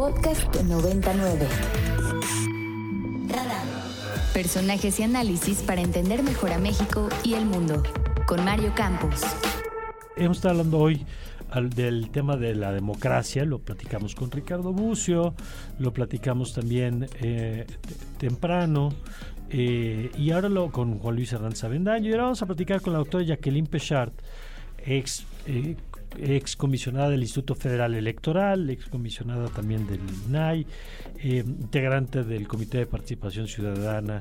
Podcast 99. Personajes y análisis para entender mejor a México y el mundo. Con Mario Campos. Hemos estado hablando hoy del tema de la democracia, lo platicamos con Ricardo Bucio, lo platicamos también eh, temprano, eh, y ahora lo con Juan Luis Hernández Avendaño, y ahora vamos a platicar con la doctora Jacqueline Pechard, ex eh, ex comisionada del Instituto Federal Electoral, ex comisionada también del INAI, eh, integrante del Comité de Participación Ciudadana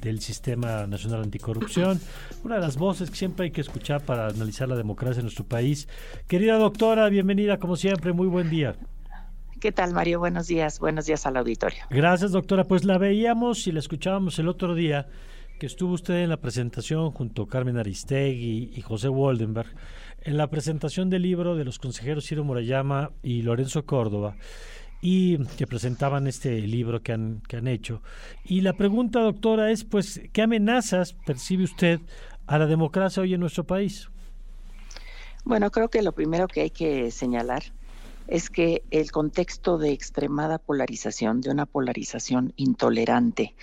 del, Sistema Nacional Anticorrupción, una de las voces que siempre hay que escuchar para analizar la democracia en nuestro país. Querida doctora, bienvenida como siempre, muy buen día. ¿Qué tal, Mario? Buenos días, buenos días al auditorio. Gracias, doctora. Pues la veíamos y la escuchábamos el otro día que estuvo usted en la presentación junto a Carmen Aristegui y José Waldenberg en la presentación del libro de los consejeros Ciro Murayama y Lorenzo Córdoba y que presentaban este libro que han, que han hecho. Y la pregunta, doctora, es pues, ¿qué amenazas percibe usted a la democracia hoy en nuestro país? Bueno, creo que lo primero que hay que señalar es que el contexto de extremada polarización, de una polarización intolerante,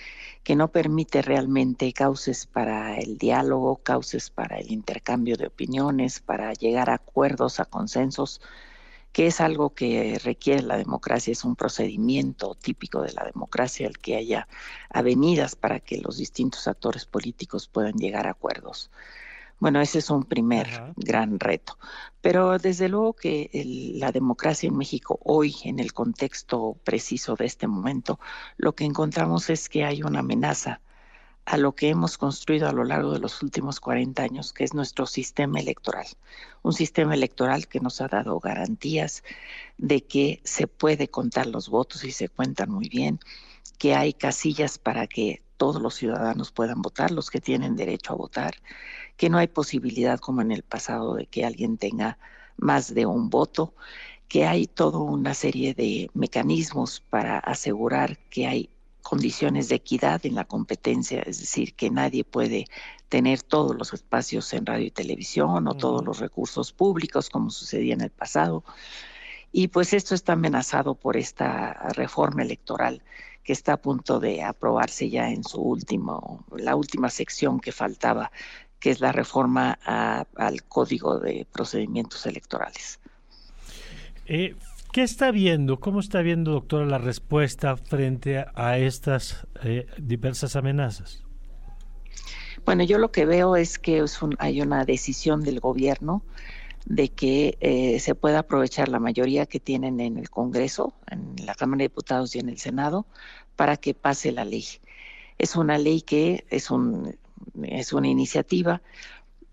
que no permite realmente cauces para el diálogo, cauces para el intercambio de opiniones, para llegar a acuerdos, a consensos, que es algo que requiere la democracia, es un procedimiento típico de la democracia el que haya avenidas para que los distintos actores políticos puedan llegar a acuerdos. Bueno, ese es un primer gran reto. Pero desde luego que la democracia en México hoy, en el contexto preciso de este momento, lo que encontramos es que hay una amenaza a lo que hemos construido a lo largo de los últimos 40 años, que es nuestro sistema electoral. Un sistema electoral que nos ha dado garantías de que se puede contar los votos y se cuentan muy bien, que hay casillas para que todos los ciudadanos puedan votar, los que tienen derecho a votar, que no hay posibilidad como en el pasado de que alguien tenga más de un voto, que hay toda una serie de mecanismos para asegurar que hay condiciones de equidad en la competencia, es decir, que nadie puede tener todos los espacios en radio y televisión o todos los recursos públicos como sucedía en el pasado. Y pues esto está amenazado por esta reforma electoral que está a punto de aprobarse ya en su último, la última sección que faltaba que es la reforma al Código de Procedimientos Electorales. Eh, ¿Qué está viendo? ¿Cómo está viendo, doctora, la respuesta frente a, estas eh, diversas amenazas? Bueno, yo lo que veo es que hay una decisión del gobierno de que eh, se pueda aprovechar la mayoría que tienen en el Congreso, en la Cámara de Diputados y en el Senado, para que pase la ley. Es una ley que es un, es una iniciativa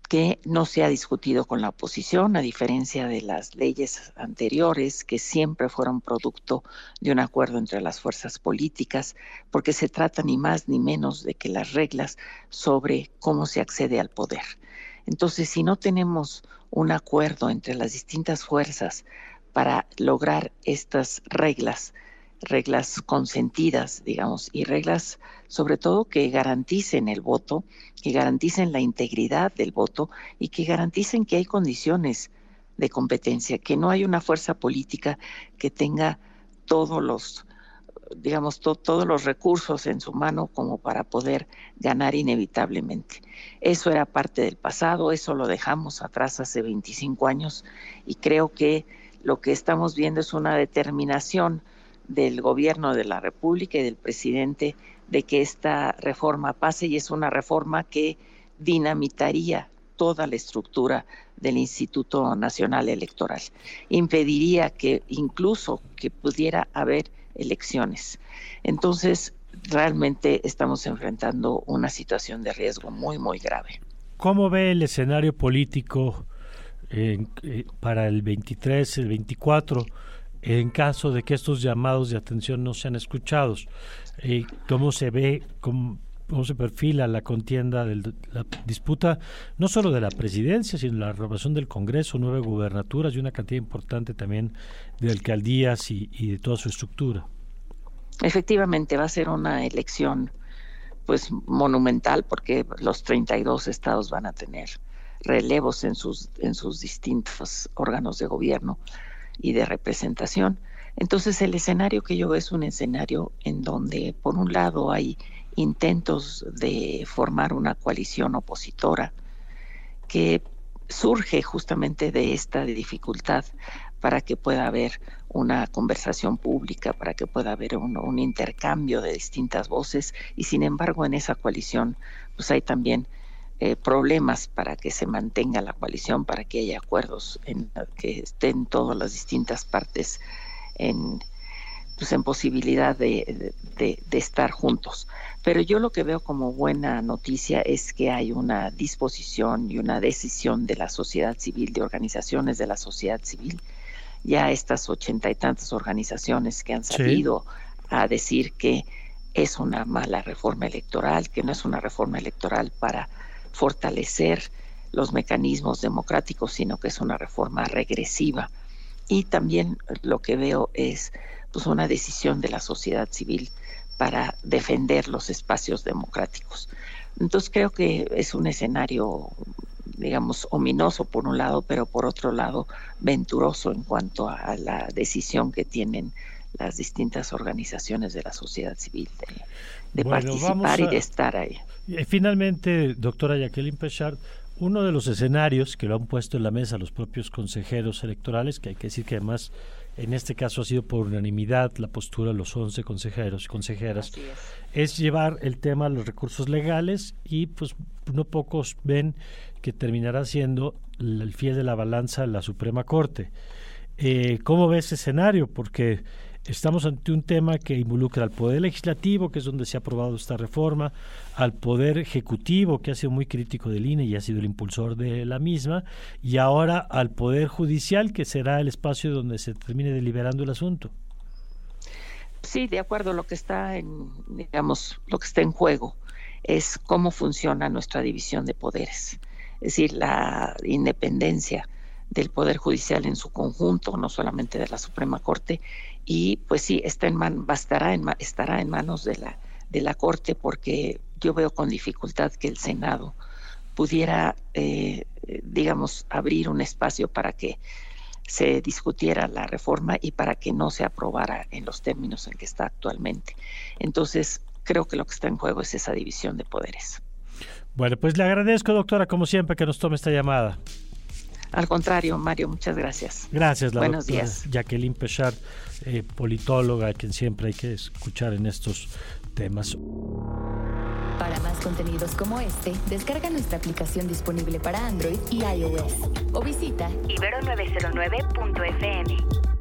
que no se ha discutido con la oposición, a diferencia de las leyes anteriores que siempre fueron producto de un acuerdo entre las fuerzas políticas, porque se trata ni más ni menos de que las reglas sobre cómo se accede al poder. Entonces, si no tenemos un acuerdo entre las distintas fuerzas para lograr estas reglas, reglas consentidas, digamos, y reglas sobre todo que garanticen el voto, que garanticen la integridad del voto y que garanticen que hay condiciones de competencia, que no hay una fuerza política que tenga todos los digamos, todos los recursos en su mano como para poder ganar inevitablemente. Eso era parte del pasado, eso lo dejamos atrás hace 25 años y creo que lo que estamos viendo es una determinación del gobierno de la República y del presidente de que esta reforma pase y es una reforma que dinamitaría toda la estructura del Instituto Nacional Electoral. Impediría que incluso que pudiera haber elecciones. Entonces, realmente estamos enfrentando una situación de riesgo muy, muy grave. ¿Cómo ve el escenario político eh, para el 23, el 24? en caso de que estos llamados de atención no sean escuchados. Eh, ¿Cómo se ve, se perfila la contienda, de la disputa, no solo de la presidencia, sino la renovación del Congreso, nueve gubernaturas y una cantidad importante también de alcaldías y, y de toda su estructura? Efectivamente, va a ser una elección pues monumental porque los 32 estados van a tener relevos en sus en sus distintos órganos de gobierno y de representación. Entonces el escenario que yo veo es un escenario en donde por un lado hay intentos de formar una coalición opositora que surge justamente de esta dificultad para que pueda haber una conversación pública, para que pueda haber un, intercambio de distintas voces. Y sin embargo en esa coalición pues hay también eh, problemas para que se mantenga la coalición, para que haya acuerdos en que estén todas las distintas partes en, pues en posibilidad de, estar juntos. Pero yo lo que veo como buena noticia es que hay una disposición y una decisión de la sociedad civil, de organizaciones de la sociedad civil, ya estas ochenta y tantas organizaciones que han salido a decir que es una mala reforma electoral, que no es una reforma electoral para fortalecer los mecanismos democráticos, sino que es una reforma regresiva. Y también lo que veo es pues una decisión de la sociedad civil para defender los espacios democráticos. Entonces creo que es un escenario, digamos, ominoso por un lado, pero por otro lado venturoso en cuanto a la decisión que tienen las distintas organizaciones de la sociedad civil de, participar y de estar ahí. Finalmente, doctora Jacqueline Pechard, uno de los escenarios que lo han puesto en la mesa los propios consejeros electorales, que hay que decir que además en este caso ha sido por unanimidad la postura de los 11 consejeros y consejeras, es. llevar el tema a los recursos legales y pues no pocos ven que terminará siendo el fiel de la balanza la Suprema Corte. Eh, ¿Cómo ve ese escenario? Porque estamos ante un tema que involucra al Poder Legislativo, que es donde se ha aprobado esta reforma, al Poder Ejecutivo, que ha sido muy crítico del INE y ha sido el impulsor de la misma, y ahora al Poder Judicial, que será el espacio donde se termine deliberando el asunto. Sí, de acuerdo, lo que está en, digamos, lo que está en juego es cómo funciona nuestra división de poderes, es decir, la independencia del Poder Judicial en su conjunto, no solamente de la Suprema Corte, y pues sí, está en man, bastará en, estará en manos de la, de la Corte porque yo veo con dificultad que el Senado pudiera, eh, digamos, abrir un espacio para que se discutiera la reforma y para que no se aprobara en los términos en que está actualmente. Entonces, creo que lo que está en juego es esa división de poderes. Bueno, pues le agradezco, doctora, como siempre, que nos tome esta llamada. Al contrario, Mario, muchas gracias. Gracias, la Buenos días. Jacqueline Pechard, eh, politóloga, quien siempre hay que escuchar en estos temas. Para más contenidos como este, descarga nuestra aplicación disponible para Android y iOS o visita ibero909.fm.